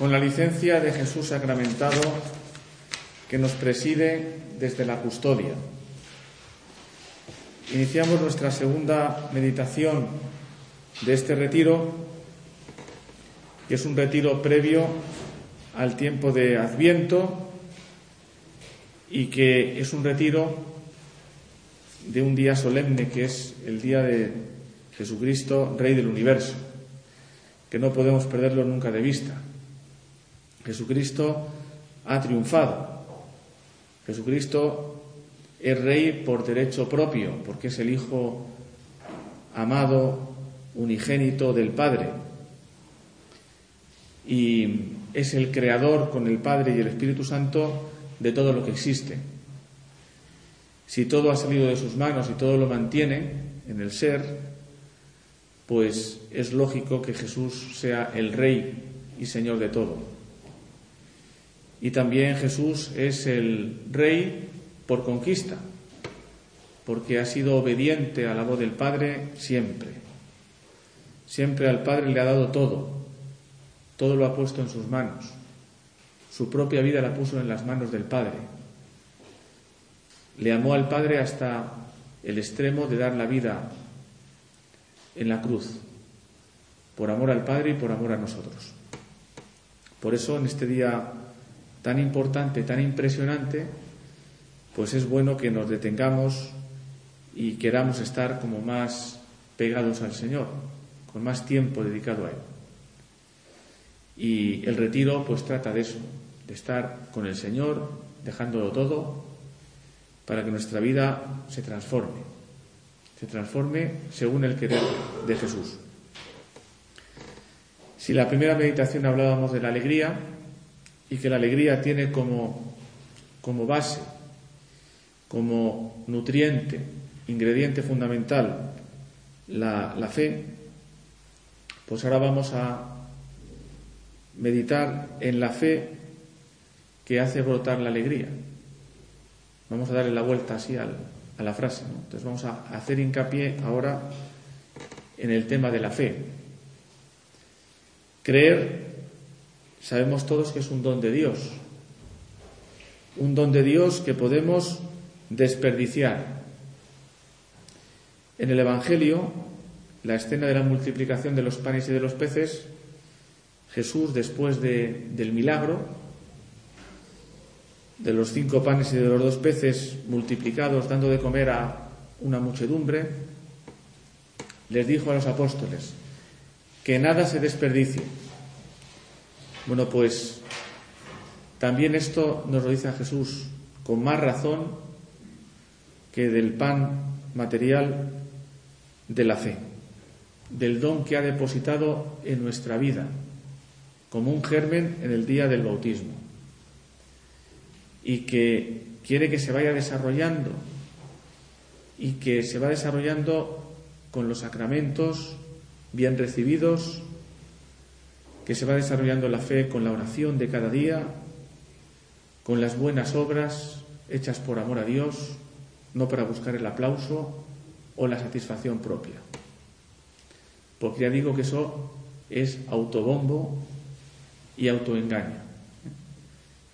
Con la licencia de Jesús sacramentado que nos preside desde la custodia. Iniciamos nuestra segunda meditación de este retiro, que es un retiro previo al tiempo de Adviento y que es un retiro de un día solemne que es el día de Jesucristo, Rey del Universo, que no podemos perderlo nunca de vista. Jesucristo ha triunfado. Jesucristo es rey por derecho propio, porque es el Hijo amado, unigénito del Padre. Y es el creador con el Padre y el Espíritu Santo de todo lo que existe. Si todo ha salido de sus manos y todo lo mantiene en el ser, pues es lógico que Jesús sea el Rey y Señor de todo. Y también Jesús es el rey por conquista, porque ha sido obediente a la voz del Padre siempre. Siempre al Padre le ha dado todo, todo lo ha puesto en sus manos. Su propia vida la puso en las manos del Padre. Le amó al Padre hasta el extremo de dar la vida en la cruz, por amor al Padre y por amor a nosotros. Por eso en este día tan importante, tan impresionante, pues es bueno que nos detengamos y queramos estar como más pegados al Señor, con más tiempo dedicado a Él. Y el retiro pues trata de eso, de estar con el Señor, dejándolo todo, para que nuestra vida se transforme, se transforme según el querer de Jesús. Si la primera meditación hablábamos de la alegría, y que la alegría tiene como, como base, como nutriente, ingrediente fundamental, la, la fe, pues ahora vamos a meditar en la fe que hace brotar la alegría. Vamos a darle la vuelta así a la frase. Entonces vamos a hacer hincapié ahora en el tema de la fe. Creer sabemos todos que es un don de Dios. Un don de Dios que podemos desperdiciar. En el Evangelio, la escena de la multiplicación de los panes y de los peces, Jesús, después del milagro, de los cinco panes y de los dos peces multiplicados, dando de comer a una muchedumbre, les dijo a los apóstoles que nada se desperdicie bueno, pues también esto nos lo dice Jesús con más razón que del pan material de la fe, del don que ha depositado en nuestra vida, como un germen en el día del bautismo, y que quiere que se vaya desarrollando y que se va desarrollando con los sacramentos bien recibidos que se va desarrollando la fe con la oración de cada día, con las buenas obras hechas por amor a Dios, no para buscar el aplauso o la satisfacción propia. Porque ya digo que eso es autobombo y autoengaño.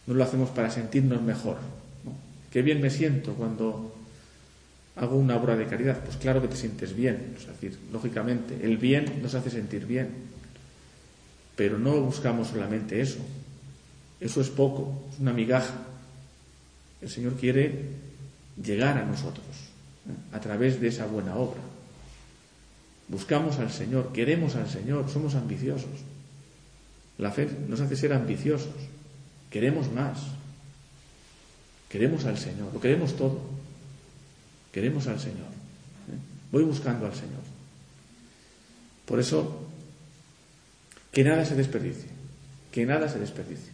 No lo hacemos para sentirnos mejor. Qué bien me siento cuando hago una obra de caridad. Pues claro que te sientes bien. Es decir, lógicamente, el bien nos hace sentir bien. Pero no buscamos solamente eso. Eso es poco, es una migaja. El Señor quiere llegar a nosotros ¿eh? a través de esa buena obra. Buscamos al Señor, queremos al Señor, somos ambiciosos. La fe nos hace ser ambiciosos, queremos más. Queremos al Señor, lo queremos todo. Queremos al Señor. ¿eh? Voy buscando al Señor. Por eso, que nada se desperdicie, que nada se desperdicie.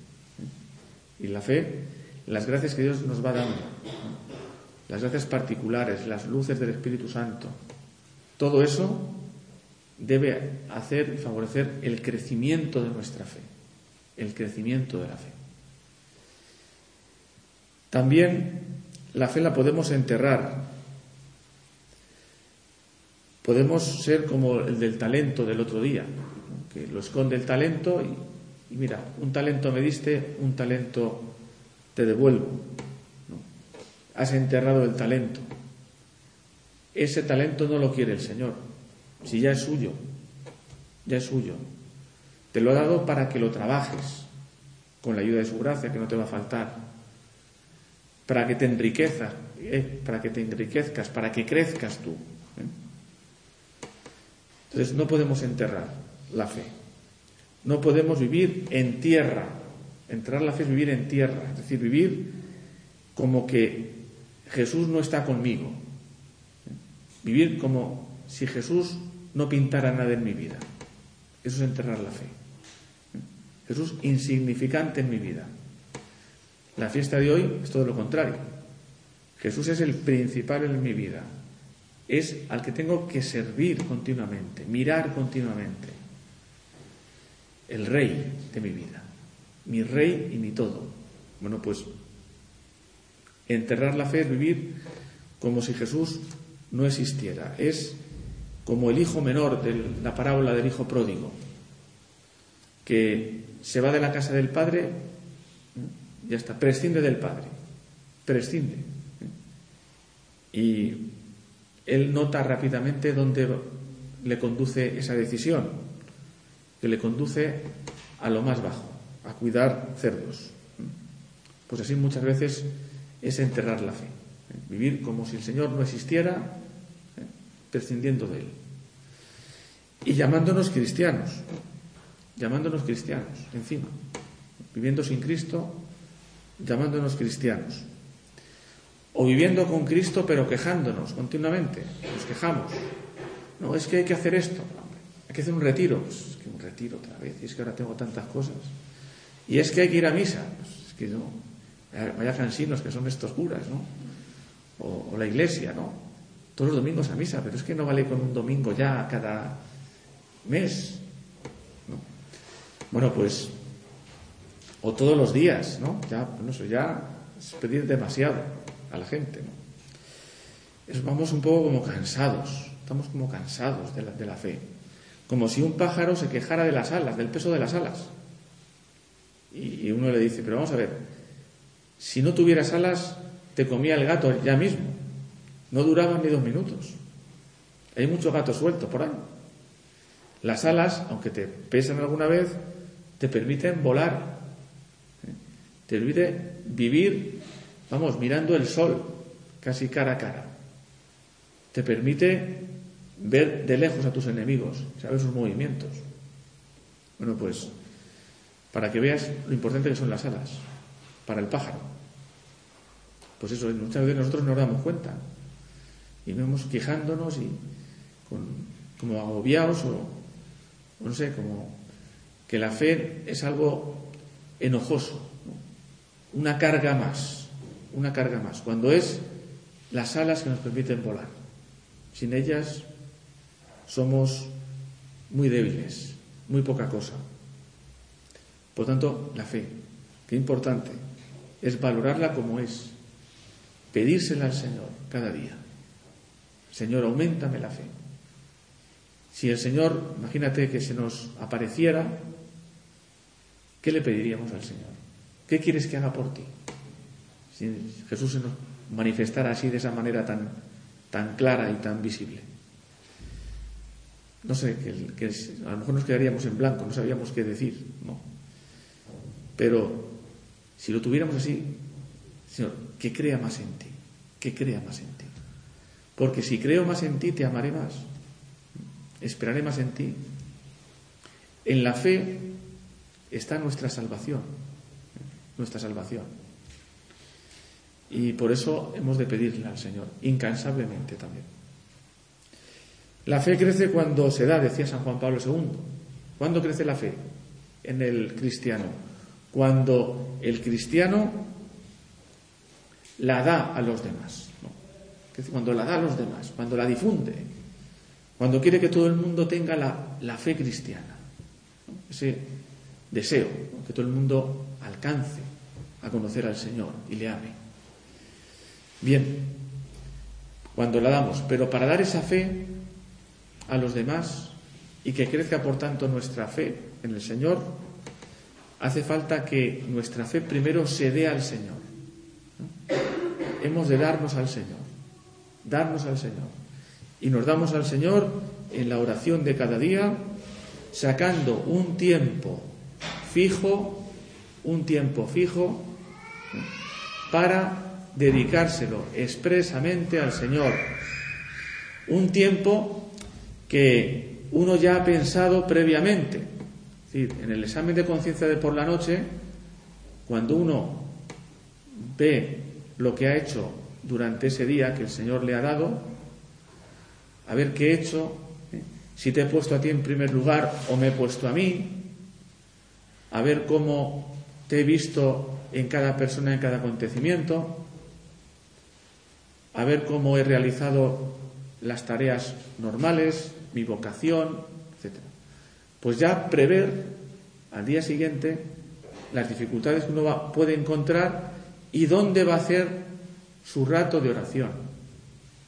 Y la fe, las gracias que Dios nos va dando, las gracias particulares, las luces del Espíritu Santo, todo eso debe hacer y favorecer el crecimiento de nuestra fe, el crecimiento de la fe. También la fe la podemos enterrar. Podemos ser como el del talento del otro día, que lo esconde el talento y, mira, un talento me diste, un talento te devuelvo. Has enterrado el talento. Ese talento no lo quiere el Señor, si ya es suyo, ya es suyo. Te lo ha dado para que lo trabajes con la ayuda de su gracia, que no te va a faltar para que te enriquezcas, eh, para que te enriquezcas, para que crezcas tú. ¿eh? Entonces no podemos enterrar la fe. No podemos vivir en tierra. Enterrar la fe es vivir en tierra, es decir, vivir como que Jesús no está conmigo. Vivir como si Jesús no pintara nada en mi vida. Eso es enterrar la fe. Jesús insignificante en mi vida. La fiesta de hoy es todo lo contrario. Jesús es el principal en mi vida. Es al que tengo que servir continuamente, mirar continuamente. El rey de mi vida. Mi rey y mi todo. Bueno, pues enterrar la fe es vivir como si Jesús no existiera. Es como el hijo menor de la parábola del hijo pródigo, que se va de la casa del padre ya está, prescinde del Padre, prescinde. Y él nota rápidamente dónde le conduce esa decisión, que le conduce a lo más bajo, a cuidar cerdos. Pues así muchas veces es enterrar la fe, vivir como si el Señor no existiera, prescindiendo de él. Y llamándonos cristianos, llamándonos cristianos, encima, viviendo sin Cristo llamándonos cristianos. O viviendo con Cristo pero quejándonos continuamente. Nos quejamos. No, es que hay que hacer esto. Hay que hacer un retiro. Retiro otra vez. Y es que ahora tengo tantas cosas. Y es que hay que ir a misa. Pues es que no. Vaya cansinos que son estos curas, ¿no? O, la iglesia, ¿no? Todos los domingos a misa, pero es que no vale con un domingo ya cada mes. Bueno, pues o todos los días, ¿no? Ya, no sé, ya es pedir demasiado a la gente, ¿no? vamos un poco como cansados, estamos como cansados de la, de la fe. Como si un pájaro se quejara de las alas, del peso de las alas. Y, uno le dice, pero vamos a ver, si no tuvieras alas, te comía el gato ya mismo. No duraban ni dos minutos. Hay muchos gatos sueltos por ahí. Las alas, aunque te pesan alguna vez, te permiten volar te olvide vivir, vamos, mirando el sol, casi cara a cara. Te permite ver de lejos a tus enemigos, saber sus movimientos. Bueno, pues para que veas lo importante que son las alas para el pájaro. Pues eso, muchas veces nosotros no nos damos cuenta y vemos quejándonos y como agobiados o no sé, como que la fe es algo enojoso una carga más, una carga más, cuando es las alas que nos permiten volar. Sin ellas somos muy débiles, muy poca cosa. Por tanto, la fe, qué importante, es valorarla como es, pedírsela al Señor cada día. Señor, aumentame la fe. Si el Señor, imagínate que se nos apareciera, ¿qué le pediríamos al Señor? ¿Qué quieres que haga por ti? Si Jesús se nos manifestara así de esa manera tan, tan clara y tan visible. No sé, que, a lo mejor nos quedaríamos en blanco, no sabíamos qué decir, ¿no? Pero si lo tuviéramos así, Señor, que crea más en ti, que crea más en ti. Porque si creo más en ti, te amaré más, esperaré más en ti. En la fe está nuestra salvación nuestra salvación. Y por eso hemos de pedirle al Señor, incansablemente también. La fe crece cuando se da, decía San Juan Pablo II. ¿Cuándo crece la fe en el cristiano? Cuando el cristiano la da a los demás. Cuando la da a los demás, cuando la difunde, cuando quiere que todo el mundo tenga la, fe cristiana. Ese deseo, que todo el mundo alcance a conocer al Señor y le ame. Bien, cuando la damos, pero para dar esa fe a los demás y que crezca por tanto nuestra fe en el Señor, hace falta que nuestra fe primero se dé al Señor. Hemos de darnos al Señor, darnos al Señor. Y nos damos al Señor en la oración de cada día, sacando un tiempo fijo, un tiempo fijo, para dedicárselo expresamente al Señor. Un tiempo que uno ya ha pensado previamente. Es decir, en el examen de conciencia de por la noche, cuando uno ve lo que ha hecho durante ese día que el Señor le ha dado, a ver qué he hecho, ¿eh? si te he puesto a ti en primer lugar o me he puesto a mí, a ver cómo te he visto en cada persona, en cada acontecimiento, a ver cómo he realizado las tareas normales, mi vocación, etc. Pues ya prever al día siguiente las dificultades que uno puede encontrar y dónde va a hacer su rato de oración.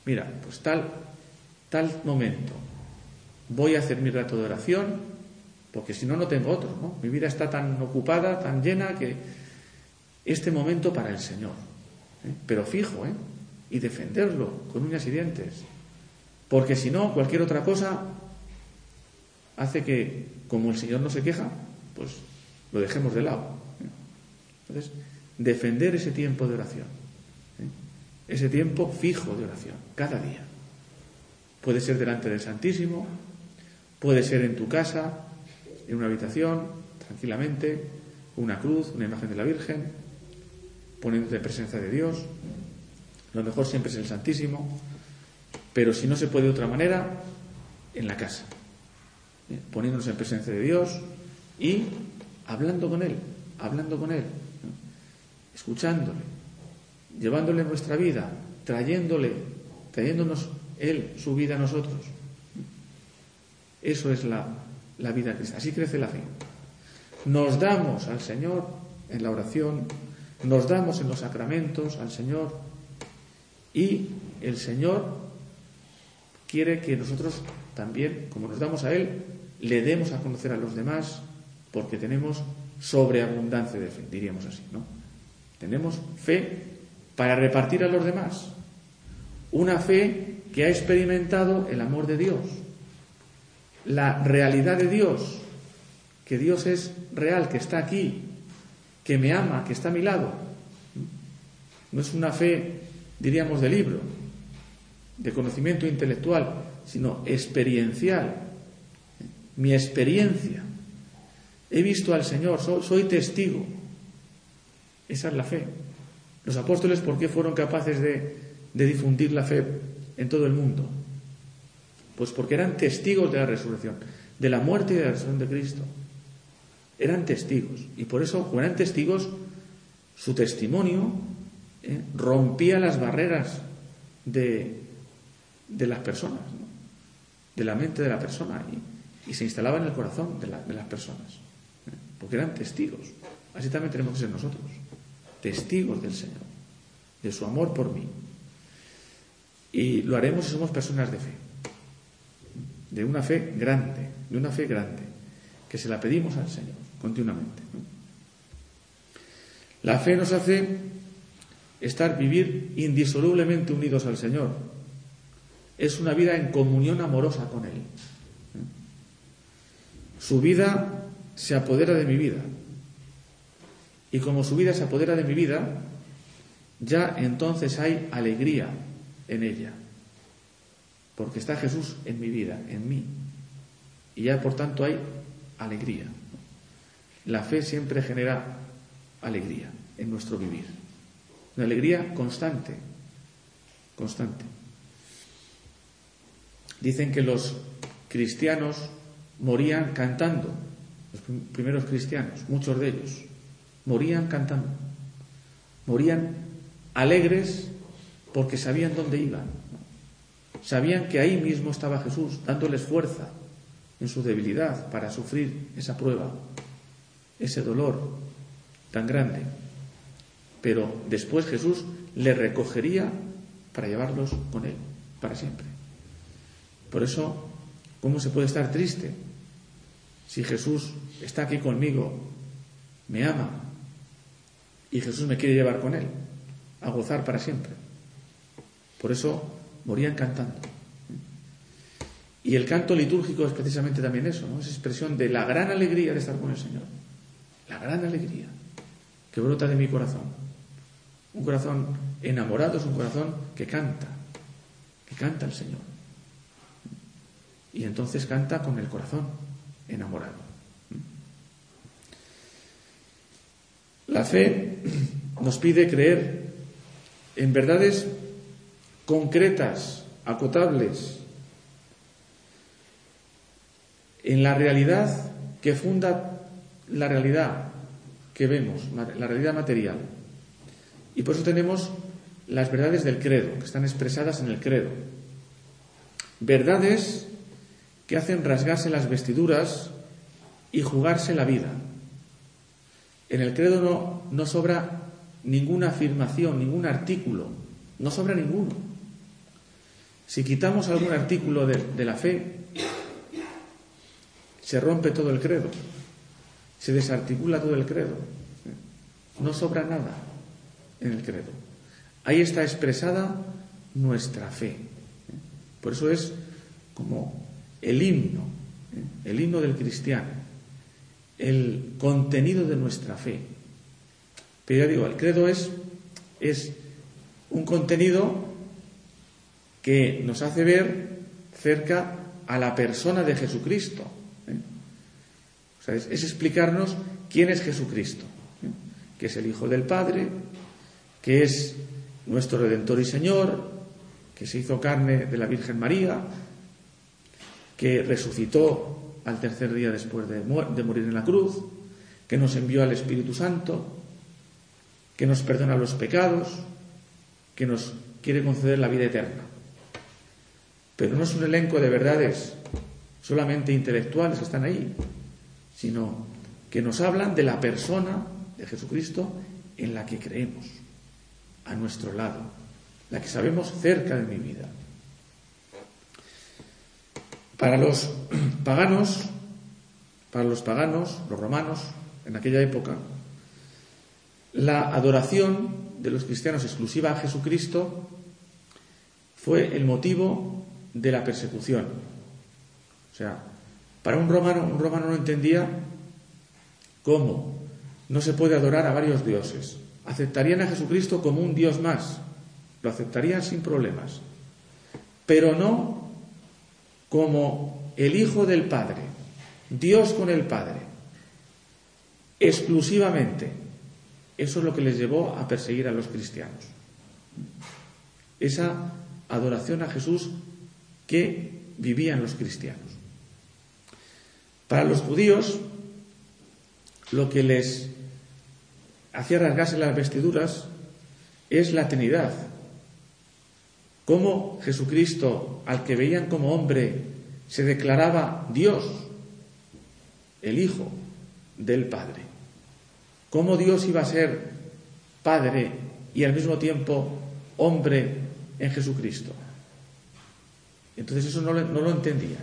Mira, pues tal, tal momento voy a hacer mi rato de oración porque si no, no tengo otro. ¿no? Mi vida está tan ocupada, tan llena, que este momento para el Señor. ¿eh? Pero fijo, ¿eh? y defenderlo con uñas y dientes. Porque si no, cualquier otra cosa hace que, como el Señor no se queja, pues lo dejemos de lado. Entonces, defender ese tiempo de oración, ¿eh? ese tiempo fijo de oración, cada día. Puede ser delante del Santísimo, puede ser en tu casa, en una habitación, tranquilamente, una cruz, una imagen de la Virgen, poniéndote en presencia de Dios. Lo mejor siempre es el Santísimo, pero si no se puede de otra manera, en la casa, ¿eh? poniéndonos en presencia de Dios y hablando con Él, hablando con Él, escuchándole, llevándole nuestra vida, trayéndole, trayéndonos Él su vida a nosotros. Eso es la, la vida cristiana. Así crece la fe. Nos damos al Señor en la oración, nos damos en los sacramentos al Señor y el Señor quiere que nosotros también, como nos damos a Él, le demos a conocer a los demás porque tenemos sobreabundancia de fe, diríamos así, ¿no? Tenemos fe para repartir a los demás. Una fe que ha experimentado el amor de Dios la realidad de Dios, que Dios es real, que está aquí, que me ama, que está a mi lado. No es una fe, diríamos, de libro, de conocimiento intelectual, sino experiencial. Mi experiencia. He visto al Señor, soy, testigo. Esa es la fe. Los apóstoles, ¿por qué fueron capaces de, de difundir la fe en todo el mundo? Pues porque eran testigos de la resurrección, de la muerte y de la resurrección de Cristo. Eran testigos. Y por eso, como eran testigos, su testimonio eh, rompía las barreras de, de las personas, de la mente de la persona, y, se instalaba en el corazón de, de las personas. ¿eh? Porque eran testigos. Así también tenemos que ser nosotros. Testigos del Señor, de su amor por mí. Y lo haremos si somos personas de fe de una fe grande, de una fe grande, que se la pedimos al Señor continuamente. La fe nos hace estar, vivir indisolublemente unidos al Señor. Es una vida en comunión amorosa con Él. Su vida se apodera de mi vida. Y como su vida se apodera de mi vida, ya entonces hay alegría en ella porque está Jesús en mi vida, en mí. Y ya por tanto hay alegría. La fe siempre genera alegría en nuestro vivir. una alegría constante, constante. Dicen que los cristianos morían cantando, los primeros cristianos, muchos de ellos, morían cantando, morían alegres porque sabían dónde iban, sabían que ahí mismo estaba Jesús, dándoles fuerza en su debilidad para sufrir esa prueba, ese dolor tan grande. Pero después Jesús le recogería para llevarlos con él para siempre. Por eso, ¿cómo se puede estar triste si Jesús está aquí conmigo, me ama y Jesús me quiere llevar con él a gozar para siempre? Por eso morían cantando. Y el canto litúrgico es precisamente también eso, ¿no? es expresión de la gran alegría de estar con el Señor. La gran alegría que brota de mi corazón. Un corazón enamorado es un corazón que canta, que canta el Señor. Y entonces canta con el corazón enamorado. La fe nos pide creer en verdades concretas, acotables, en la realidad que funda la realidad que vemos, la realidad material. Y por eso tenemos las verdades del credo, que están expresadas en el credo. Verdades que hacen rasgarse las vestiduras y jugarse la vida. En el credo no, sobra ninguna afirmación, ningún artículo, no sobra ninguno. Si quitamos algún artículo de la fe, se rompe todo el credo se desarticula todo el credo. No sobra nada en el credo. Ahí está expresada nuestra fe. Por eso es como el himno, el himno del cristiano, el contenido de nuestra fe. Pero ya digo, el credo es, es un contenido que nos hace ver cerca a la persona de Jesucristo es, explicarnos quién es Jesucristo, ¿eh? que es el Hijo del Padre, que es nuestro Redentor y Señor, que se hizo carne de la Virgen María, que resucitó al tercer día después de, de morir en la cruz, que nos envió al Espíritu Santo, que nos perdona los pecados, que nos quiere conceder la vida eterna. Pero no es un elenco de verdades solamente intelectuales que están ahí, sino que nos hablan de la persona de Jesucristo en la que creemos, a nuestro lado, la que sabemos cerca de mi vida. Para los paganos, para los paganos, los romanos, en aquella época, la adoración de los cristianos exclusiva a Jesucristo fue el motivo de la persecución. O sea, para un romano, un romano no entendía cómo no se puede adorar a varios dioses. Aceptarían a Jesucristo como un dios más, lo aceptarían sin problemas, pero no como el Hijo del Padre, Dios con el Padre, exclusivamente. Eso es lo que les llevó a perseguir a los cristianos. Esa adoración a Jesús que vivían los cristianos. Para los judíos, lo que les hacía rasgarse las vestiduras es la Trinidad. Cómo Jesucristo, al que veían como hombre, se declaraba Dios, el Hijo del Padre. Cómo Dios iba a ser Padre y al mismo tiempo hombre en Jesucristo. Entonces eso no lo, entendían.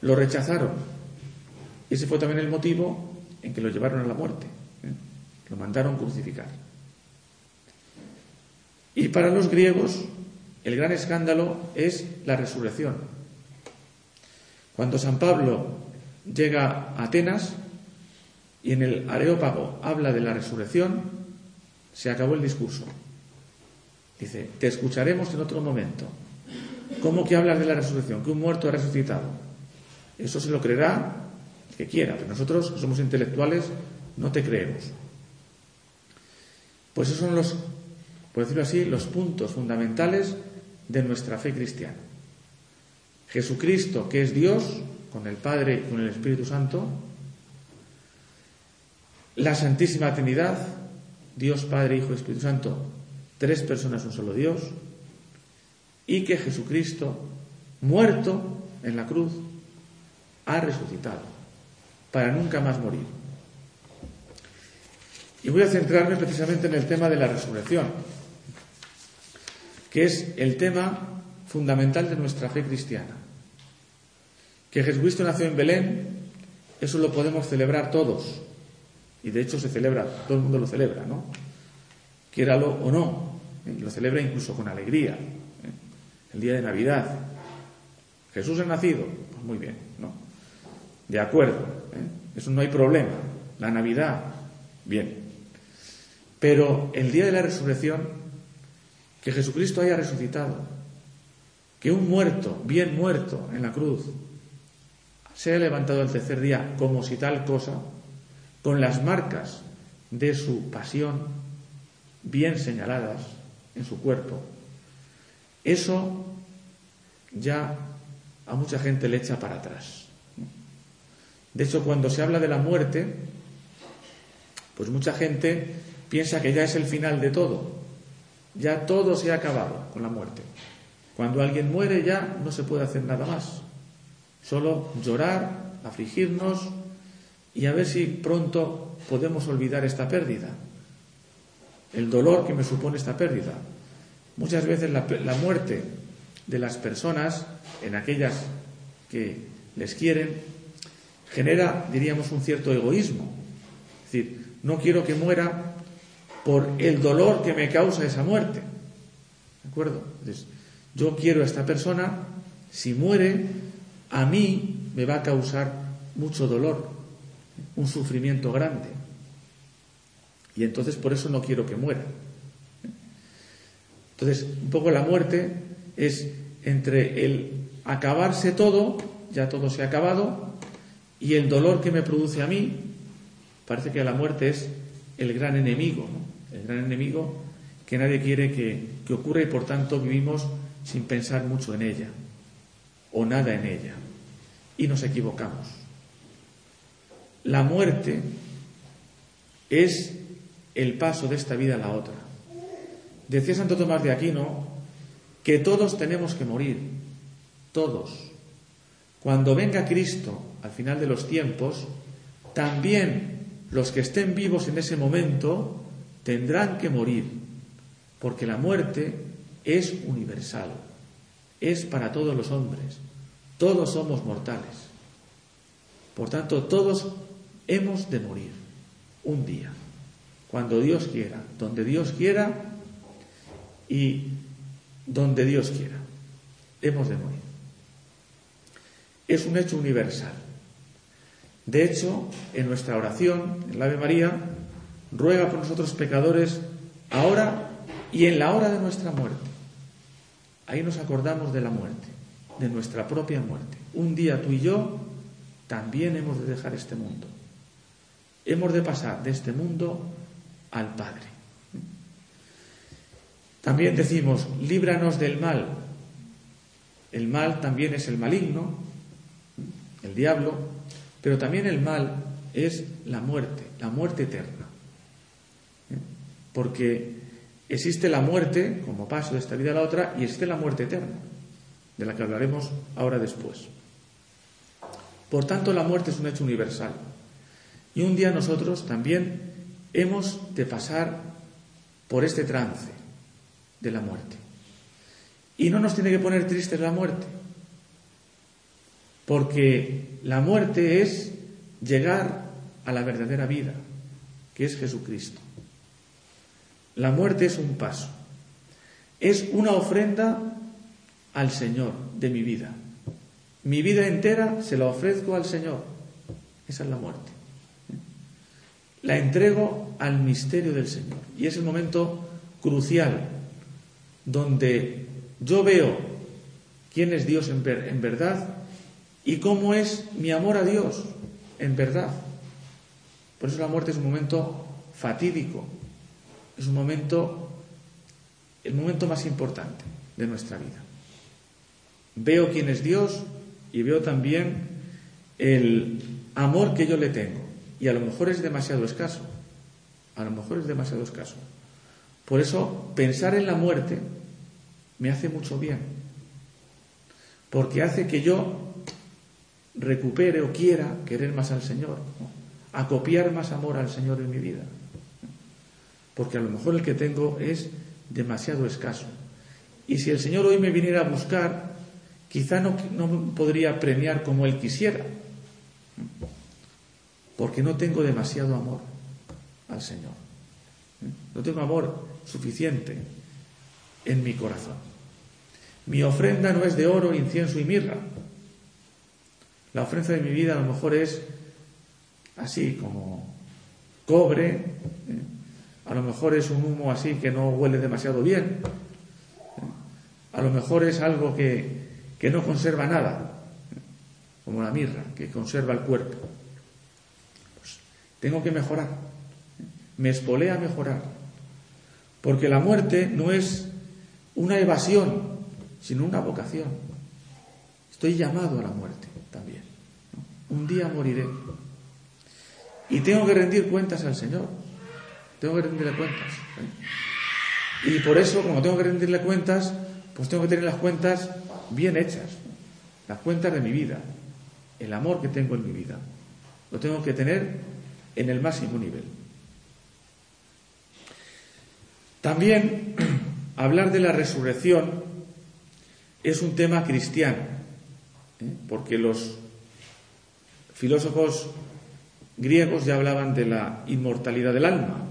Lo rechazaron. Ese fue también el motivo en que lo llevaron a la muerte. ¿eh? Lo mandaron crucificar. Y para los griegos, el gran escándalo es la resurrección. Cuando San Pablo llega a Atenas y en el Areópago habla de la resurrección, se acabó el discurso. Dice, te escucharemos en otro momento. ¿Cómo que hablas de la resurrección? Que un muerto ha resucitado. Eso se lo creerá que quiera, pero nosotros somos intelectuales no te creemos. Pues esos son los por decirlo así, los puntos fundamentales de nuestra fe cristiana. Jesucristo, que es Dios, con el Padre y con el Espíritu Santo, la Santísima Trinidad, Dios Padre, Hijo y Espíritu Santo, tres personas, un solo Dios, y que Jesucristo, muerto en la cruz, ha resucitado para nunca más morir. Y voy a centrarme precisamente en el tema de la resurrección, que es el tema fundamental de nuestra fe cristiana. Que Jesucristo nació en Belén, eso lo podemos celebrar todos, y de hecho se celebra, todo el mundo lo celebra, ¿no? Quiéralo o no, ¿eh? lo celebra incluso con alegría. ¿eh? El día de Navidad. Jesús ha nacido, pues muy bien, ¿no? De acuerdo, ¿eh? eso no hay problema. La Navidad, bien. Pero el día de la resurrección, que Jesucristo haya resucitado, que un muerto, bien muerto en la cruz, se haya levantado el tercer día como si tal cosa, con las marcas de su pasión bien señaladas en su cuerpo, eso ya a mucha gente le echa para atrás. De hecho, cuando se habla de la muerte, pues mucha gente piensa que ya es el final de todo, ya todo se ha acabado con la muerte. Cuando alguien muere ya no se puede hacer nada más, solo llorar, afligirnos, y a ver si pronto podemos olvidar esta pérdida, el dolor que me supone esta pérdida. Muchas veces la, muerte de las personas, en aquellas que les quieren, genera, diríamos, un cierto egoísmo. Es decir, no quiero que muera por el dolor que me causa esa muerte. ¿De acuerdo? yo quiero a esta persona, si muere, a mí me va a causar mucho dolor, un sufrimiento grande. Y entonces por eso no quiero que muera. Entonces, un poco la muerte es entre el acabarse todo, ya todo se ha acabado, y el dolor que me produce a mí, parece que la muerte es el gran enemigo, el gran enemigo que nadie quiere que, que ocurra y por tanto vivimos sin pensar mucho en ella o nada en ella. Y nos equivocamos. La muerte es el paso de esta vida a la otra. Decía Santo Tomás de Aquino que todos tenemos que morir, todos. Cuando venga Cristo al final de los tiempos, también los que estén vivos en ese momento tendrán que morir, porque la muerte es universal, es para todos los hombres, todos somos mortales. Por tanto, todos hemos de morir un día, cuando Dios quiera, donde Dios quiera y donde Dios quiera. Hemos de morir. Es un hecho universal. De hecho, en nuestra oración, en la Ave María, ruega por nosotros pecadores ahora y en la hora de nuestra muerte. Ahí nos acordamos de la muerte, de nuestra propia muerte. Un día tú y yo también hemos de dejar este mundo. Hemos de pasar de este mundo al Padre. También decimos, líbranos del mal. El mal también es el maligno, el diablo, pero también el mal es la muerte, la muerte eterna. Porque existe la muerte como paso de esta vida a la otra y existe la muerte eterna, de la que hablaremos ahora después. Por tanto, la muerte es un hecho universal. Y un día nosotros también hemos de pasar por este trance de la muerte. Y no nos tiene que poner tristes la muerte, porque la muerte es llegar a la verdadera vida, que es Jesucristo. La muerte es un paso, es una ofrenda al Señor de mi vida. Mi vida entera se la ofrezco al Señor. Esa es la muerte la entrego al misterio del Señor. Y es el momento crucial donde yo veo quién es Dios en, verdad y cómo es mi amor a Dios en verdad. Por eso la muerte es un momento fatídico, es un momento el momento más importante de nuestra vida. Veo quién es Dios y veo también el amor que yo le tengo. Y a lo mejor es demasiado escaso. A lo mejor es demasiado escaso. Por eso pensar en la muerte me hace mucho bien. Porque hace que yo recupere o quiera querer más al Señor, acopiar más amor al Señor en mi vida. Porque a lo mejor el que tengo es demasiado escaso. Y si el Señor hoy me viniera a buscar, quizá no, no podría premiar como Él quisiera, porque no tengo demasiado amor al Señor. No tengo amor suficiente en mi corazón. Mi ofrenda no es de oro, incienso y mirra. La ofrenda de mi vida a lo mejor es así como cobre, ¿eh? A lo mejor es un humo así que no huele demasiado bien, a lo mejor es algo que, que no conserva nada, como la mirra, que conserva el cuerpo. Pues tengo que mejorar, me espolea mejorar, porque la muerte no es una evasión, sino una vocación. Estoy llamado a la muerte también. Un día moriré. Y tengo que rendir cuentas al Señor. Tengo que rendirle cuentas. Y por eso, como tengo que rendirle cuentas, pues tengo que tener las cuentas bien hechas. Las cuentas de mi vida. El amor que tengo en mi vida. Lo tengo que tener en el máximo nivel. También hablar de la resurrección es un tema cristiano, ¿eh? porque los filósofos griegos ya hablaban de la inmortalidad del alma,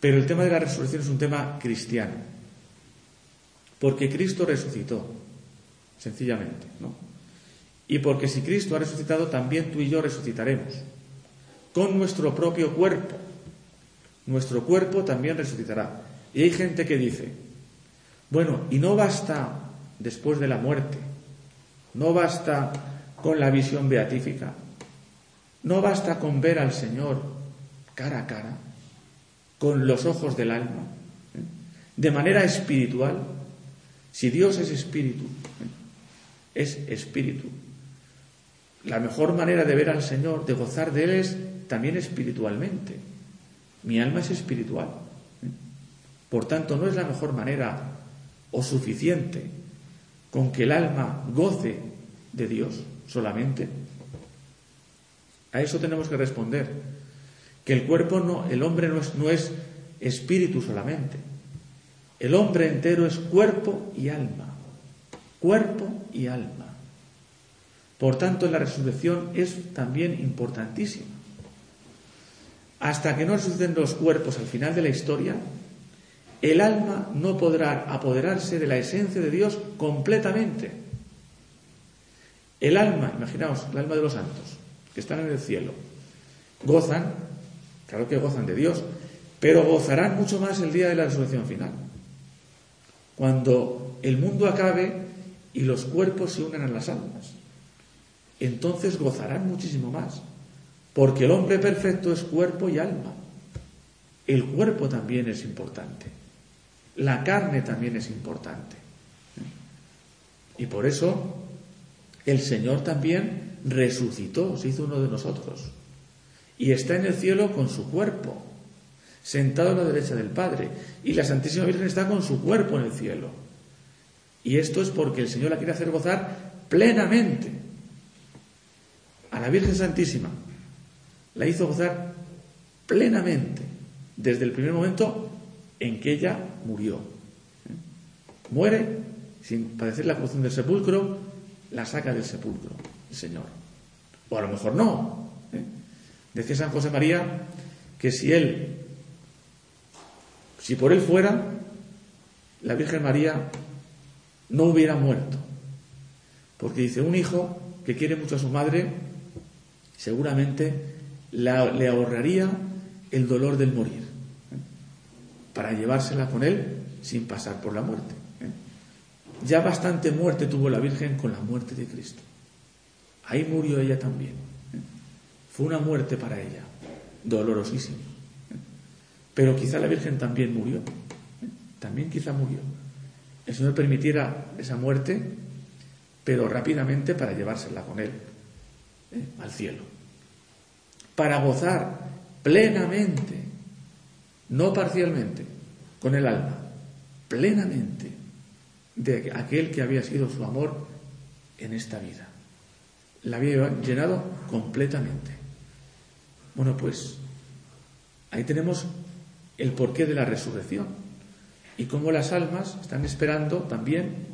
pero el tema de la resurrección es un tema cristiano, porque Cristo resucitó, sencillamente, ¿no? Y porque si Cristo ha resucitado, también tú y yo resucitaremos, con nuestro propio cuerpo. Nuestro cuerpo también resucitará. Y hay gente que dice, bueno, y no basta después de la muerte, no basta con la visión beatífica, no basta con ver al Señor cara a cara, con los ojos del alma, ¿eh? de manera espiritual. Si Dios es espíritu, ¿eh? es espíritu. La mejor manera de ver al Señor, de gozar de Él, es también espiritualmente. Mi alma es espiritual. ¿eh? Por tanto, no es la mejor manera o suficiente con que el alma goce de Dios solamente? A eso tenemos que responder, que el cuerpo no, el hombre no es, no es espíritu solamente. El hombre entero es cuerpo y alma. Cuerpo y alma. Por tanto, la resurrección es también importantísima. Hasta que no resuciten los cuerpos al final de la historia, el alma no podrá apoderarse de la esencia de Dios completamente. El alma, imaginaos, el alma de los santos, que están en el cielo, gozan, claro que gozan de Dios, pero gozarán mucho más el día de la resurrección final. Cuando el mundo acabe y los cuerpos se unan a las almas, entonces gozarán muchísimo más, porque el hombre perfecto es cuerpo y alma. El cuerpo también es importante. La carne también es importante. Y por eso el Señor también resucitó, se hizo uno de nosotros. Y está en el cielo con su cuerpo, sentado a la derecha del Padre. Y la Santísima Virgen está con su cuerpo en el cielo. Y esto es porque el Señor la quiere hacer gozar plenamente. A la Virgen Santísima la hizo gozar plenamente, desde el primer momento en que ella murió. Muere sin padecer la cruz del sepulcro, la saca del sepulcro el Señor. O a lo mejor no. ¿Eh? Decía San José María que si él, si por él fuera, la Virgen María no hubiera muerto. Porque dice, un hijo que quiere mucho a su madre, seguramente le ahorraría el dolor del morir para llevársela con él sin pasar por la muerte. ¿eh? Ya bastante muerte tuvo la Virgen con la muerte de Cristo. Ahí murió ella también. Fue una muerte para ella, dolorosísima. Pero quizá la Virgen también murió. también quizá murió. El Señor permitiera esa muerte, pero rápidamente para llevársela con Él ¿eh? al cielo. Para gozar plenamente, no parcialmente, con el alma, plenamente de aquel que había sido su amor en esta vida. La había llenado completamente. Bueno, pues ahí tenemos el porqué de la resurrección y cómo las almas están esperando también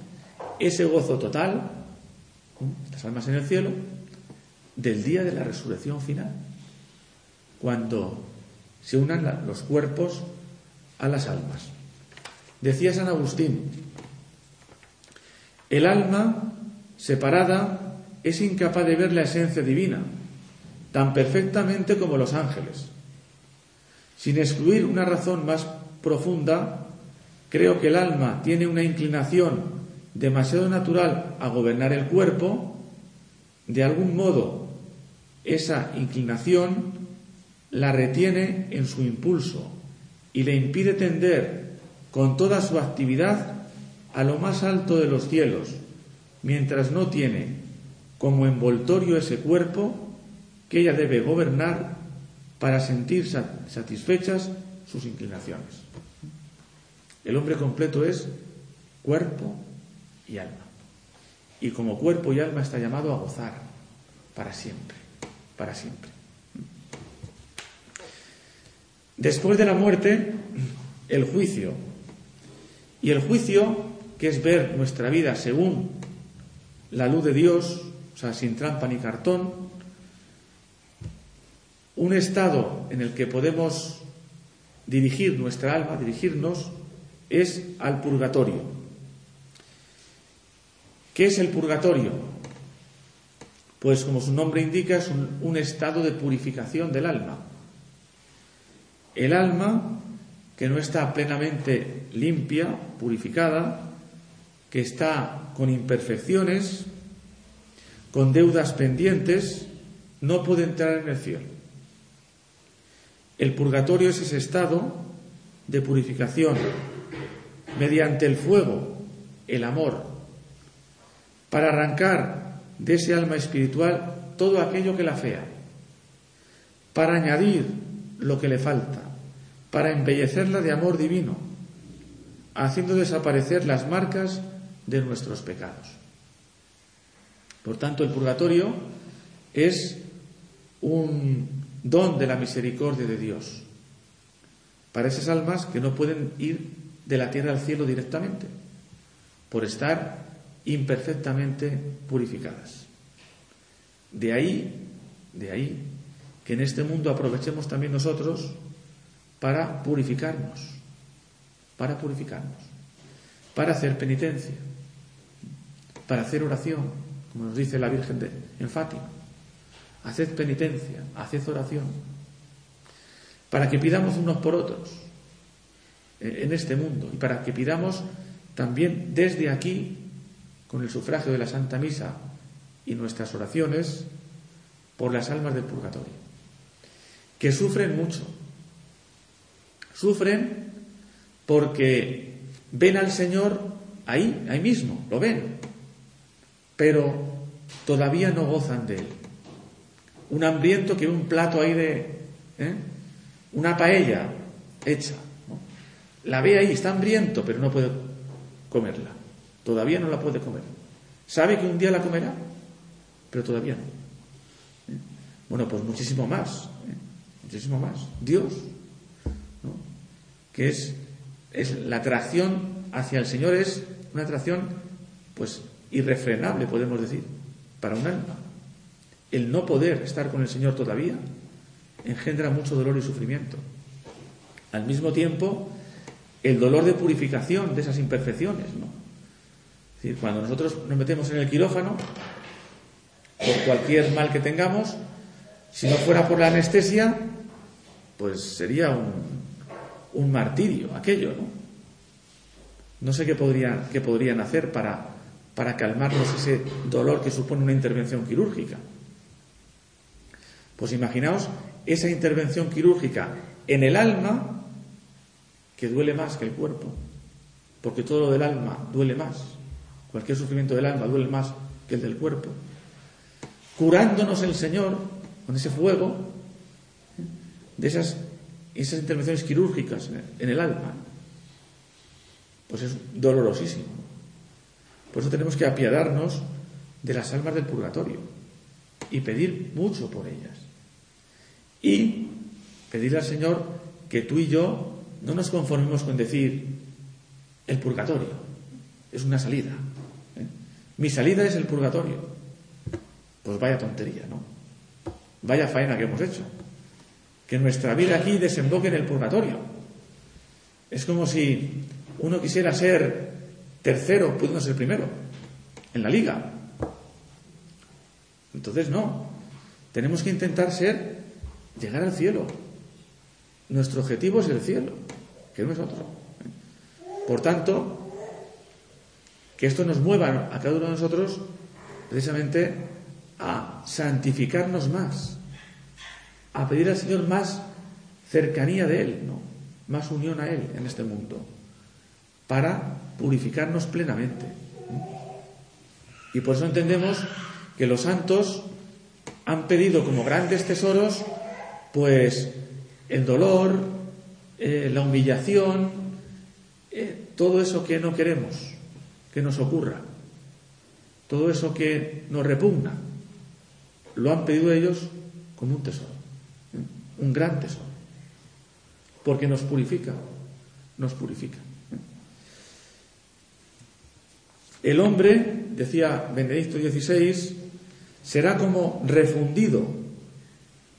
ese gozo total, las almas en el cielo, del día de la resurrección final, cuando se unan los cuerpos a las almas. Decía San Agustín, el alma separada es incapaz de ver la esencia divina tan perfectamente como los ángeles. Sin excluir una razón más profunda, creo que el alma tiene una inclinación demasiado natural a gobernar el cuerpo, de algún modo esa inclinación la retiene en su impulso y le impide tender con toda su actividad a lo más alto de los cielos, mientras no tiene como envoltorio ese cuerpo que ella debe gobernar para sentir satisfechas sus inclinaciones. El hombre completo es cuerpo y alma. Y como cuerpo y alma está llamado a gozar para siempre, para siempre. Después de la muerte, el juicio. Y el juicio, que es ver nuestra vida según la luz de Dios, o sea, sin trampa ni cartón, un estado en el que podemos dirigir nuestra alma, dirigirnos, es al purgatorio. ¿Qué es el purgatorio? Pues como su nombre indica, es un, estado de purificación del alma. El alma que no está plenamente limpia, purificada, que está con imperfecciones, con deudas pendientes, no puede entrar en el cielo. El purgatorio es ese estado de purificación mediante el fuego, el amor, para arrancar de ese alma espiritual todo aquello que la fea, para añadir lo que le falta, para embellecerla de amor divino, haciendo desaparecer las marcas de nuestros pecados. Por tanto, el purgatorio es un don de la misericordia de Dios para esas almas que no pueden ir de la tierra al cielo directamente por estar imperfectamente purificadas. De ahí, de ahí que en este mundo aprovechemos también nosotros para purificarnos, para purificarnos, para hacer penitencia, para hacer oración, como nos dice la Virgen de, en Fátima haced penitencia, haced oración, para que pidamos unos por otros eh, en este mundo y para que pidamos también desde aquí, con el sufragio de la Santa Misa y nuestras oraciones, por las almas del purgatorio, que sufren mucho. Sufren porque ven al Señor ahí, ahí mismo, lo ven, pero todavía no gozan de Él un hambriento que un plato ahí de. ¿eh? Una paella hecha. La ve ahí, está hambriento, pero no puede comerla. Todavía no la puede comer. Sabe que un día la comerá, pero todavía no. ¿Eh? Bueno, pues muchísimo más. ¿eh? Muchísimo más. Dios, que es, es la atracción hacia el Señor, es una atracción, pues, irrefrenable, podemos decir, para un alma el no poder estar con el Señor todavía engendra mucho dolor y sufrimiento. Al mismo tiempo, el dolor de purificación de esas imperfecciones, ¿no? Cuando nosotros nos metemos en el quirófano, por cualquier mal que tengamos, si no fuera por la anestesia, pues sería un, martirio aquello, ¿no? No sé qué podrían, podrían hacer para, para calmarnos ese dolor que supone una intervención quirúrgica. Pues imaginaos esa intervención quirúrgica en el alma que duele más que el cuerpo. porque todo lo del alma duele más. Cualquier sufrimiento del alma duele más que el del cuerpo. Curándonos el Señor con ese fuego de esas, esas intervenciones quirúrgicas en el alma, pues es dolorosísimo. Por eso tenemos que apiadarnos de las almas del purgatorio y pedir mucho por ellas. Y pedirle al Señor que tú y yo no nos conformemos con decir el purgatorio. Es una salida. ¿eh? Mi salida es el purgatorio. Pues vaya tontería, ¿no? Vaya faena que hemos hecho. Que nuestra vida aquí desemboque en el purgatorio. Es como si uno quisiera ser tercero, pudiendo ser primero, en la liga. Entonces no. Tenemos que intentar ser, llegar al cielo. Nuestro objetivo es el cielo, que no es otro. Por tanto, que esto nos mueva a cada uno de nosotros precisamente a santificarnos más, a pedir al Señor más cercanía de Él, ¿no? más unión a Él en este mundo, para purificarnos plenamente. Y por eso entendemos que los santos han pedido como grandes tesoros, pues el dolor, eh, la humillación, eh, todo eso que no queremos que nos ocurra, todo eso que nos repugna, lo han pedido ellos como un tesoro, un gran tesoro, porque nos purifica, nos purifica. El hombre, decía Benedicto XVI, será como refundido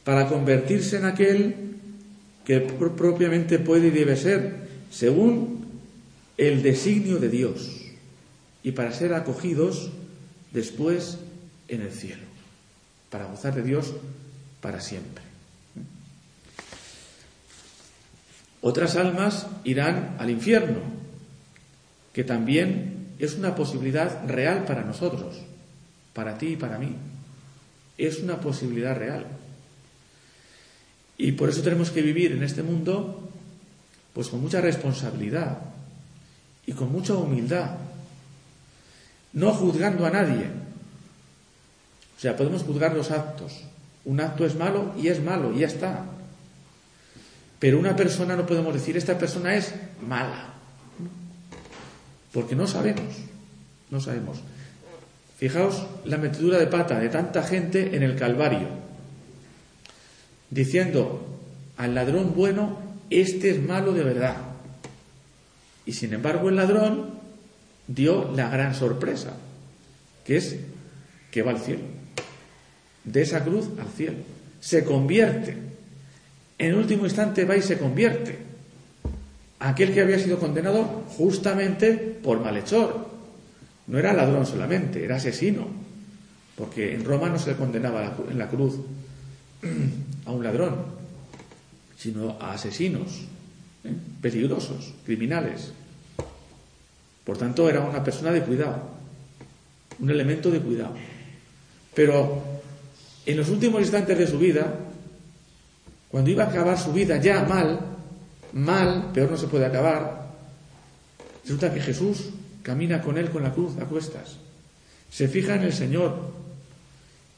para convertirse en aquel que propiamente puede y debe ser, según el designio de Dios, y para ser acogidos después en el cielo, para gozar de Dios para siempre. Otras almas irán al infierno, que también es una posibilidad real para nosotros, para ti y para mí. Es una posibilidad real. Y por eso tenemos que vivir en este mundo pues con mucha responsabilidad y con mucha humildad, no juzgando a nadie. O sea, podemos juzgar los actos. Un acto es malo y es malo y ya está. Pero una persona no podemos decir, esta persona es mala. Porque no sabemos, no sabemos. Fijaos la metedura de pata de tanta gente en el Calvario, diciendo al ladrón bueno, este es malo de verdad. Y sin embargo el ladrón dio la gran sorpresa, que es que va al cielo. De esa cruz al cielo. Se convierte. En último instante va y se convierte aquel que había sido condenado justamente por malhechor. No era ladrón solamente, era asesino, porque en Roma no se le condenaba en la cruz a un ladrón, sino a asesinos ¿eh? peligrosos, criminales. Por tanto, era una persona de cuidado, un elemento de cuidado. Pero en los últimos instantes de su vida, cuando iba a acabar su vida ya mal, mal, peor no se puede acabar. Resulta que Jesús camina con él con la cruz a cuestas, se fija en el Señor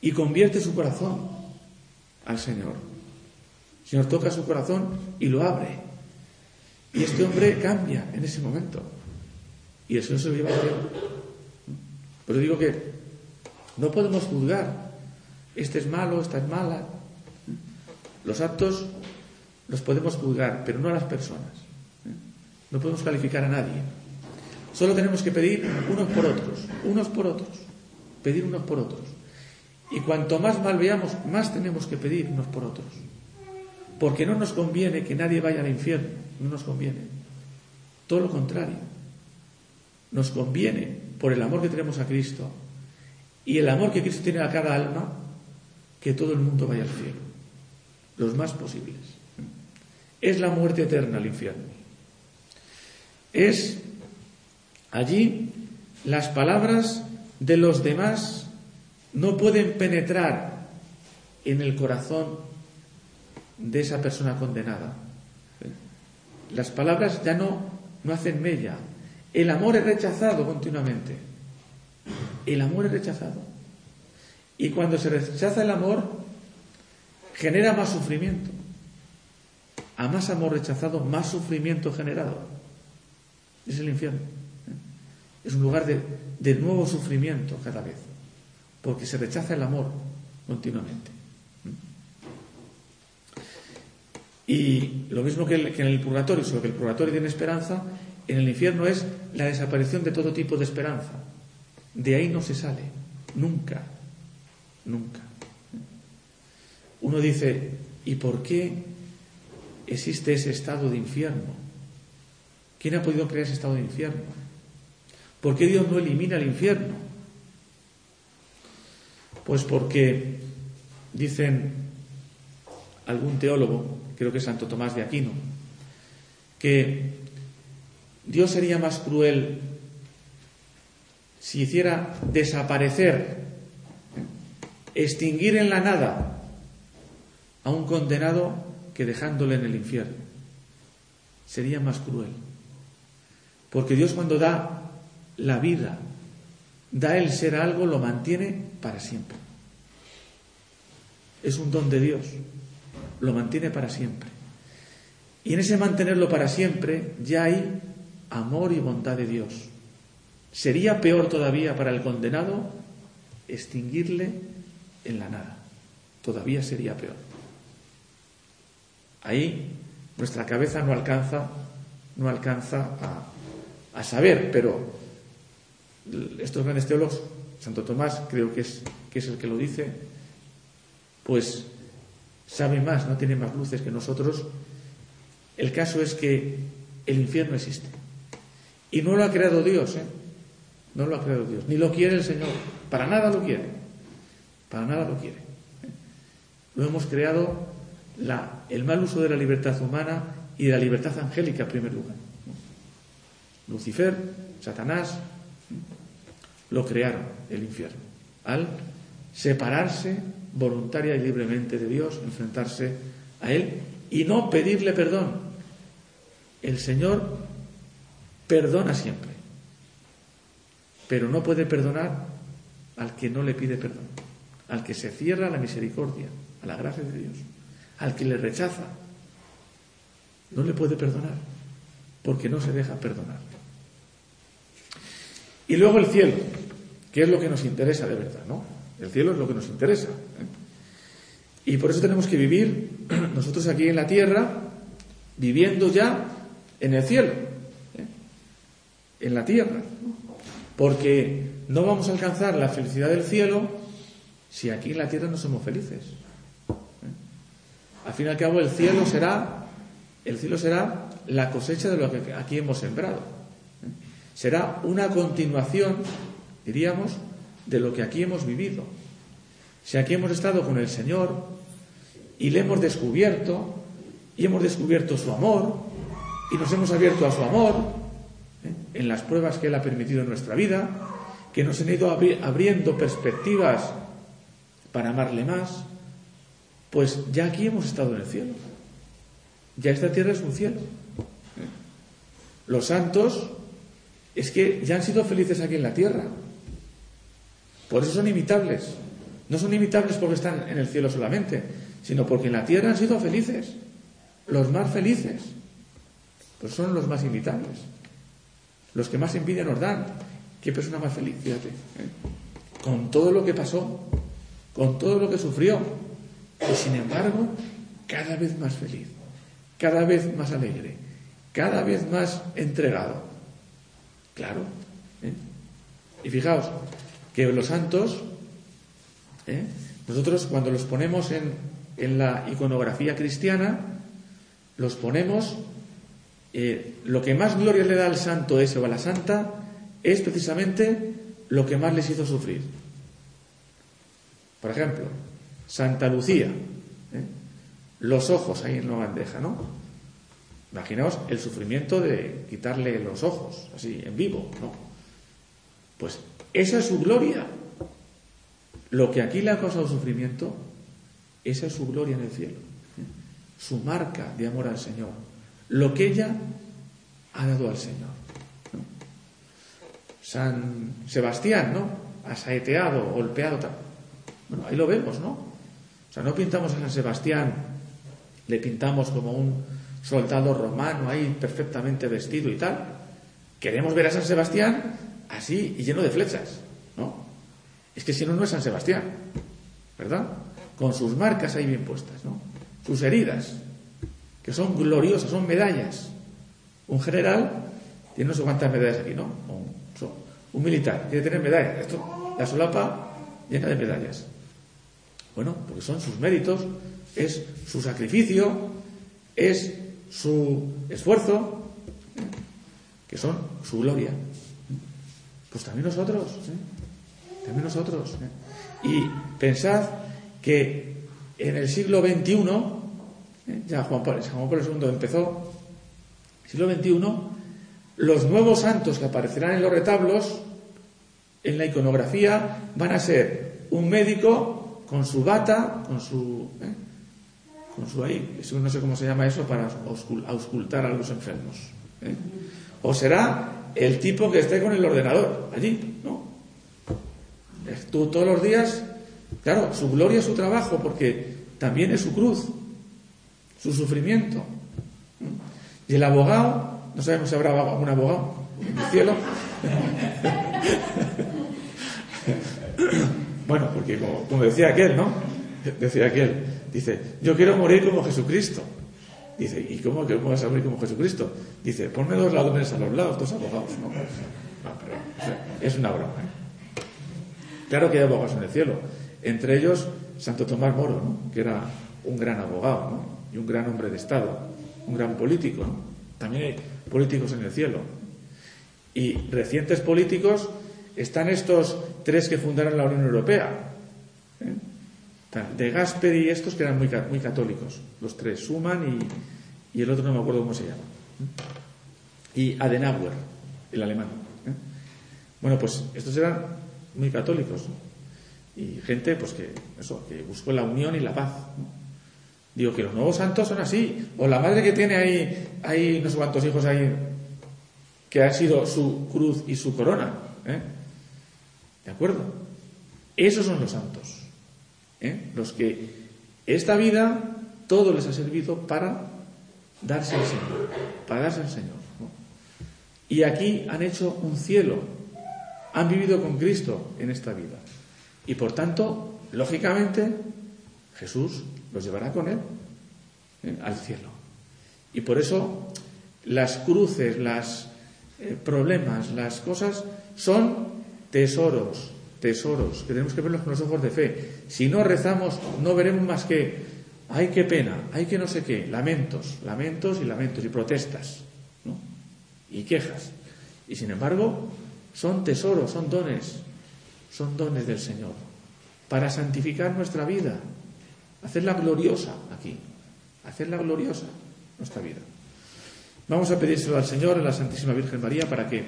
y convierte su corazón al Señor. El Señor toca su corazón y lo abre. Y este hombre cambia en ese momento. Y el Señor se lo lleva a Por eso digo que no podemos juzgar. Este es malo, esta es mala. Los actos los podemos juzgar, pero no a las personas. No podemos calificar a nadie. Solo tenemos que pedir unos por otros, unos por otros, pedir unos por otros. Y cuanto más mal veamos, más tenemos que pedir unos por otros. Porque no nos conviene que nadie vaya al infierno, no nos conviene. Todo lo contrario. Nos conviene, por el amor que tenemos a Cristo y el amor que Cristo tiene a cada alma, que todo el mundo vaya al cielo, los más posibles es la muerte eterna, el infierno. Es allí las palabras de los demás no pueden penetrar en el corazón de esa persona condenada. Las palabras ya no, no hacen mella. El amor es rechazado continuamente. El amor es rechazado. Y cuando se rechaza el amor, genera más sufrimiento. A más amor rechazado, más sufrimiento generado. Es el infierno. Es un lugar de, de nuevo sufrimiento cada vez, porque se rechaza el amor continuamente. Y lo mismo que, en el purgatorio, solo que el purgatorio tiene esperanza, en el infierno es la desaparición de todo tipo de esperanza. De ahí no se sale, nunca, nunca. Uno dice, ¿y por qué existe ese estado de infierno? ¿Quién ha podido crear ese estado de infierno? ¿Por qué Dios no elimina el infierno? Pues porque, dicen algún teólogo, creo que Santo Tomás de Aquino, que Dios sería más cruel si hiciera desaparecer, extinguir en la nada a un condenado que dejándole en el infierno. Sería más cruel. Porque Dios cuando da la vida, da el ser algo, lo mantiene para siempre. Es un don de Dios lo mantiene para siempre. Y en ese mantenerlo para siempre ya hay amor y bondad de Dios. Sería peor todavía para el condenado extinguirle en la nada. Todavía sería peor. Ahí nuestra cabeza no alcanza, no alcanza a, a saber, pero estos grandes teólogos, Santo Tomás creo que es, que es el que lo dice, pues sabe más, no tiene más luces que nosotros. El caso es que el infierno existe. Y no lo ha creado Dios, ¿eh? No lo ha creado Dios. Ni lo quiere el Señor. Para nada lo quiere. Para nada lo quiere. ¿eh? Lo hemos creado el mal uso de la libertad humana y de la libertad angélica en primer lugar. Lucifer, Satanás, ¿eh? Lo crearon, el infierno, al separarse voluntaria y libremente de Dios, enfrentarse a Él y no pedirle perdón. El Señor perdona siempre, pero no puede perdonar al que no le pide perdón, al que se cierra a la misericordia, a la gracia de Dios, al que le rechaza. No le puede perdonar, porque no se deja perdonar. Y luego el cielo, que es lo que nos interesa de verdad, ¿no? El cielo es lo que nos interesa. ¿eh? Y por eso tenemos que vivir nosotros aquí en la tierra, viviendo ya en el cielo, ¿eh? en la tierra. Porque no vamos a alcanzar la felicidad del cielo si aquí en la tierra no somos felices. ¿eh? Al fin y al cabo el cielo será el cielo será la cosecha de lo que aquí hemos sembrado. Será una continuación, diríamos, de lo que aquí hemos vivido. Si aquí hemos estado con el Señor y le hemos descubierto, y hemos descubierto su amor, y nos hemos abierto a su amor, ¿eh? en las pruebas que Él ha permitido en nuestra vida, que nos han ido abriendo perspectivas para amarle más, pues ya aquí hemos estado en el cielo. Ya esta tierra es un cielo. ¿eh? Los santos es que ya han sido felices aquí en la tierra. Por eso son imitables. No son imitables porque están en el cielo solamente, sino porque en la tierra han sido felices. Los más felices. Pues son los más imitables. Los que más envidia nos dan. Qué persona más feliz, fíjate. ¿eh? Con todo lo que pasó, con todo lo que sufrió. Y sin embargo, cada vez más feliz, cada vez más alegre, cada vez más entregado. Claro. ¿eh? Y fijaos, que los santos, ¿eh? nosotros cuando los ponemos en, en, la iconografía cristiana, los ponemos, eh, lo que más gloria le da al santo ese o a la santa es precisamente lo que más les hizo sufrir. Por ejemplo, Santa Lucía, los ojos ahí en la bandeja, ¿no? Imaginaos el sufrimiento de quitarle los ojos, así, en vivo, ¿no? Pues esa es su gloria. Lo que aquí le ha causado sufrimiento, esa es su gloria en el cielo. Su marca de amor al Señor. Lo que ella ha dado al Señor. San Sebastián, ¿no? Asaeteado, golpeado, tal. Bueno, ahí lo vemos, ¿no? O sea, no pintamos a San Sebastián, le pintamos como un soldado romano ahí perfectamente vestido y tal. Queremos ver a San Sebastián así y lleno de flechas, ¿no? Es que si no, no es San Sebastián, ¿verdad? Con sus marcas ahí bien puestas, ¿no? Sus heridas, que son gloriosas, son medallas. Un general tiene no sé cuántas medallas aquí, ¿no? Un, militar quiere tener medallas. Esto, la solapa llena de medallas. Bueno, porque son sus méritos, es su sacrificio, es su esfuerzo, que son su gloria. Pues también nosotros, ¿eh? también nosotros. ¿eh? Y pensad que en el siglo XXI, ¿eh? ya Juan Pablo, II empezó, siglo XXI, los nuevos santos que aparecerán en los retablos, en la iconografía, van a ser un médico con su bata, con su no sé cómo se llama eso para auscultar a los enfermos. ¿eh? O será el tipo que esté con el ordenador allí, ¿no? Tú todos los días, claro, su gloria es su trabajo, porque también es su cruz, su sufrimiento. Y el abogado, no sabemos si habrá un abogado en el cielo. bueno, porque como decía aquel, ¿no? Decía aquel, Dice, yo quiero morir como Jesucristo. Dice, ¿y cómo, que vas a morir como Jesucristo? Dice, ponme dos ladrones a los lados, dos abogados. No, es una broma. ¿eh? Claro que hay abogados en el cielo. Entre ellos, Santo Tomás Moro, ¿no? que era un gran abogado ¿no? y un gran hombre de Estado, un gran político. También hay políticos en el cielo. Y recientes políticos están estos tres que fundaron la Unión Europea. ¿eh? De Gasper y estos que eran muy, muy católicos, los tres, Schumann y, el otro no me acuerdo cómo se llama. Y Adenauer, el alemán. ¿eh? Bueno, pues estos eran muy católicos y gente pues que, eso, que buscó la unión y la paz. Digo que los nuevos santos son así, o la madre que tiene ahí, ahí no sé cuántos hijos ahí, que ha sido su cruz y su corona. ¿eh? ¿De acuerdo? Esos son los santos. ¿Eh? los que esta vida todo les ha servido para darse al Señor, para darse al Señor. Y aquí han hecho un cielo, han vivido con Cristo en esta vida. Y por tanto, lógicamente, Jesús los llevará con Él ¿eh? al cielo. Y por eso las cruces, los eh, problemas, las cosas son tesoros tesoros que tenemos que verlos con los ojos de fe. Si no rezamos, no veremos más que, ay, qué pena, ay, que no sé qué, lamentos, lamentos y lamentos y protestas, ¿no? Y quejas. Y sin embargo, son tesoros, son dones, son dones del Señor, para santificar nuestra vida, hacerla gloriosa aquí, hacerla gloriosa nuestra vida. Vamos a pedírselo al Señor, a la Santísima Virgen María, para que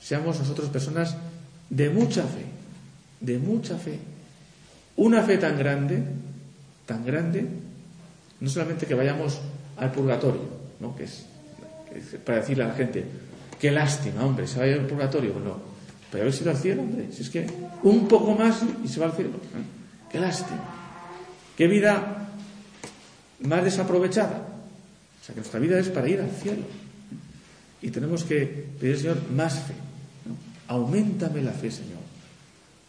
seamos nosotros personas de mucha fe, de mucha fe. Una fe tan grande, tan grande, no solamente que vayamos al purgatorio, ¿no? que, es, para decirle a la gente, qué lástima, hombre, se vaya al purgatorio, no, pero haber sido al cielo, hombre, si es que un poco más y se va al cielo, ¿eh? qué lástima, qué vida más desaprovechada. O sea, que nuestra vida es para ir al cielo. Y tenemos que pedir al Señor más fe. Aumentame la fe, Señor,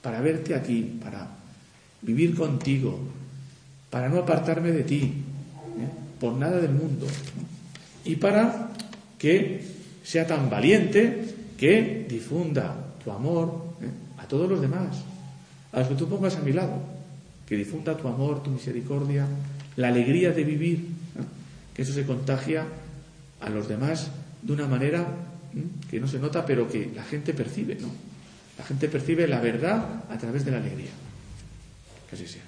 para verte aquí, para vivir contigo, para no apartarme de ti, ¿eh? por nada del mundo, y para que sea tan valiente que difunda tu amor ¿eh? a todos los demás, a los que tú pongas a mi lado, que difunda tu amor, tu misericordia, la alegría de vivir, ¿eh? que eso se contagia a los demás de una manera que no se nota, pero que la gente percibe, ¿no? La gente percibe la verdad a través de la alegría. Que así sea.